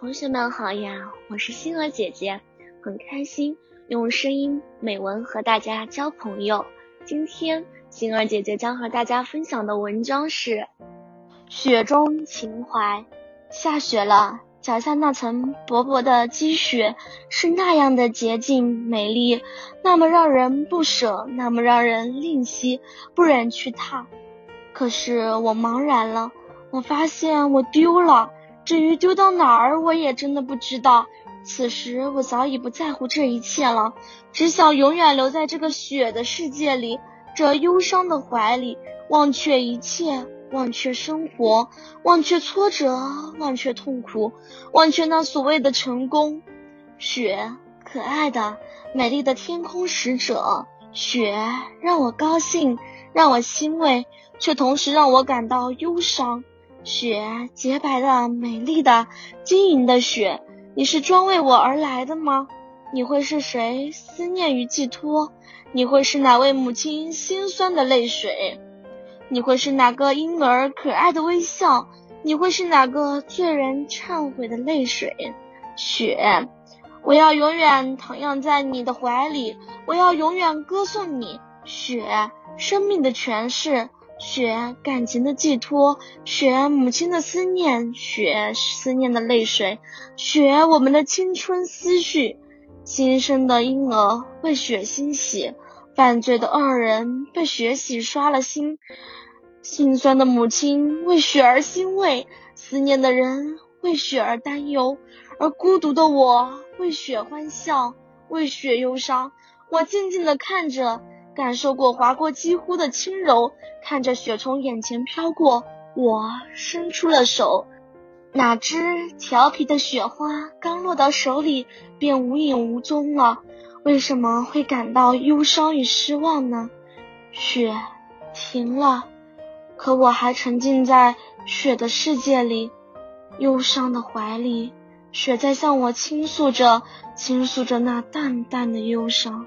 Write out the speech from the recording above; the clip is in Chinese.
同学们好呀，我是星儿姐姐，很开心用声音美文和大家交朋友。今天星儿姐姐将和大家分享的文章是《雪中情怀》。下雪了，脚下那层薄薄的积雪是那样的洁净美丽，那么让人不舍，那么让人吝惜，不忍去踏。可是我茫然了，我发现我丢了。至于丢到哪儿，我也真的不知道。此时我早已不在乎这一切了，只想永远留在这个雪的世界里，这忧伤的怀里，忘却一切，忘却生活，忘却挫折，忘却痛苦，忘却那所谓的成功。雪，可爱的、美丽的天空使者，雪让我高兴，让我欣慰，却同时让我感到忧伤。雪，洁白的、美丽的、晶莹的雪，你是专为我而来的吗？你会是谁？思念与寄托？你会是哪位母亲心酸的泪水？你会是哪个婴儿可爱的微笑？你会是哪个罪人忏悔的泪水？雪，我要永远徜徉在你的怀里，我要永远歌颂你。雪，生命的诠释。雪，感情的寄托；雪，母亲的思念；雪，思念的泪水；雪，我们的青春思绪。新生的婴儿为雪欣喜，犯罪的恶人被雪洗刷了心。心酸的母亲为雪儿欣慰，思念的人为雪儿担忧，而孤独的我为雪欢笑，为雪忧伤。我静静的看着。感受过划过肌肤的轻柔，看着雪从眼前飘过，我伸出了手，哪知调皮的雪花刚落到手里便无影无踪了。为什么会感到忧伤与失望呢？雪停了，可我还沉浸在雪的世界里，忧伤的怀里，雪在向我倾诉着，倾诉着那淡淡的忧伤。